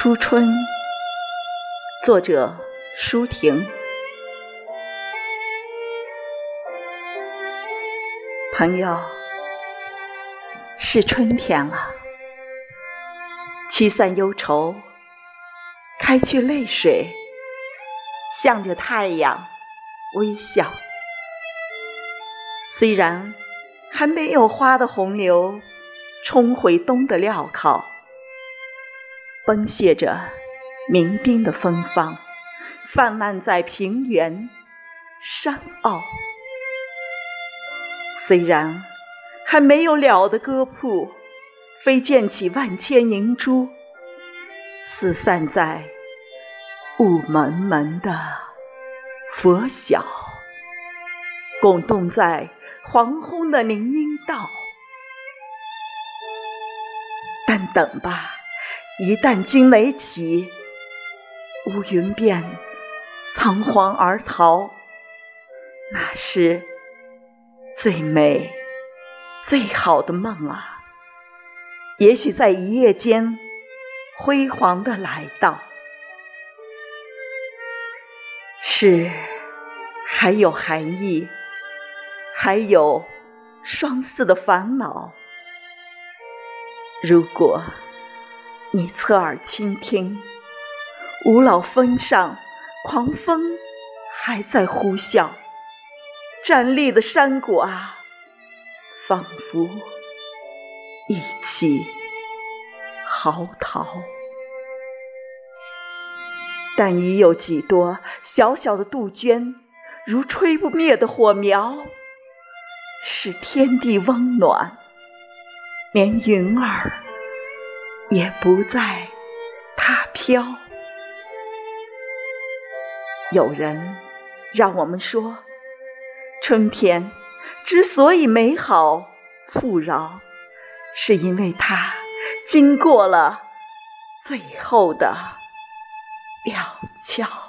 初春，作者舒婷。朋友，是春天了，驱散忧愁，开去泪水，向着太阳微笑。虽然还没有花的洪流冲回冬的镣铐。崩泻着民兵的芬芳，泛滥在平原山坳。虽然还没有了的歌铺，飞溅起万千银珠，四散在雾蒙蒙的佛晓，滚动在黄昏的林荫道。但等吧。一旦惊雷起，乌云便仓皇而逃。那是最美、最好的梦啊！也许在一夜间辉煌的来到。是，还有寒意，还有双四的烦恼。如果。你侧耳倾听，五老峰上狂风还在呼啸，站立的山谷啊，仿佛一起嚎啕。但已有几多小小的杜鹃，如吹不灭的火苗，使天地温暖，连云儿。也不再踏飘。有人让我们说，春天之所以美好富饶，是因为它经过了最后的吊桥。